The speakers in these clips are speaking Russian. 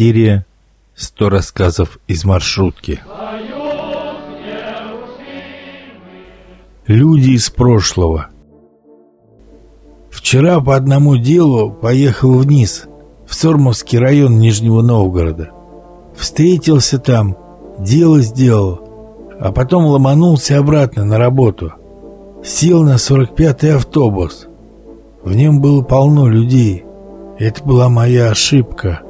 Серия «Сто рассказов из маршрутки». Люди из прошлого. Вчера по одному делу поехал вниз, в Сормовский район Нижнего Новгорода. Встретился там, дело сделал, а потом ломанулся обратно на работу. Сел на 45-й автобус. В нем было полно людей. Это была моя ошибка.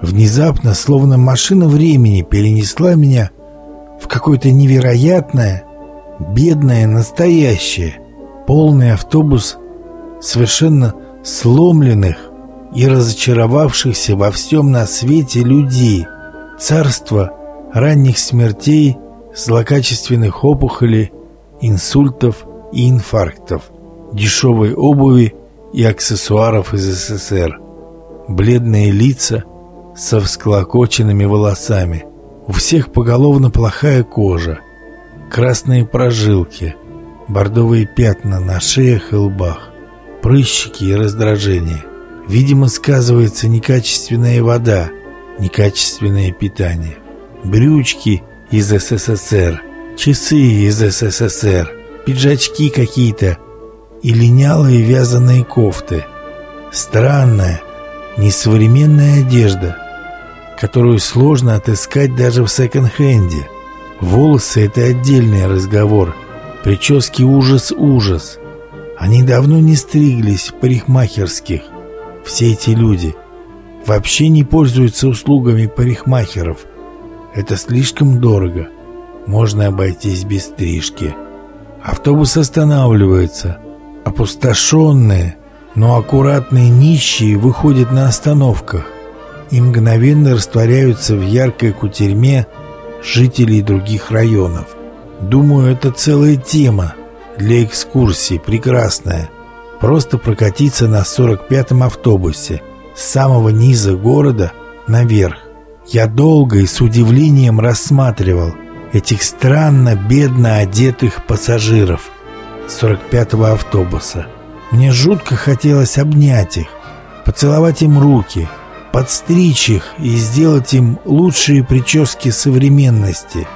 Внезапно, словно машина времени, перенесла меня в какое-то невероятное, бедное настоящее. Полный автобус совершенно сломленных и разочаровавшихся во всем на свете людей. Царство ранних смертей, злокачественных опухолей, инсультов и инфарктов, дешевой обуви и аксессуаров из СССР бледные лица со всклокоченными волосами. У всех поголовно плохая кожа, красные прожилки, бордовые пятна на шеях и лбах, прыщики и раздражение. Видимо, сказывается некачественная вода, некачественное питание. Брючки из СССР, часы из СССР, пиджачки какие-то и линялые вязаные кофты. Странная, несовременная одежда, которую сложно отыскать даже в секонд-хенде. Волосы — это отдельный разговор. Прически ужас-ужас. Они давно не стриглись в парикмахерских. Все эти люди вообще не пользуются услугами парикмахеров. Это слишком дорого. Можно обойтись без стрижки. Автобус останавливается. Опустошенные, но аккуратные нищие выходят на остановках и мгновенно растворяются в яркой кутерьме жителей других районов. Думаю, это целая тема для экскурсии, прекрасная. Просто прокатиться на 45-м автобусе с самого низа города наверх. Я долго и с удивлением рассматривал этих странно бедно одетых пассажиров 45-го автобуса – мне жутко хотелось обнять их, поцеловать им руки, подстричь их и сделать им лучшие прически современности.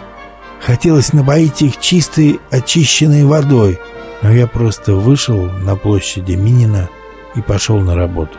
Хотелось напоить их чистой очищенной водой, но я просто вышел на площади Минина и пошел на работу.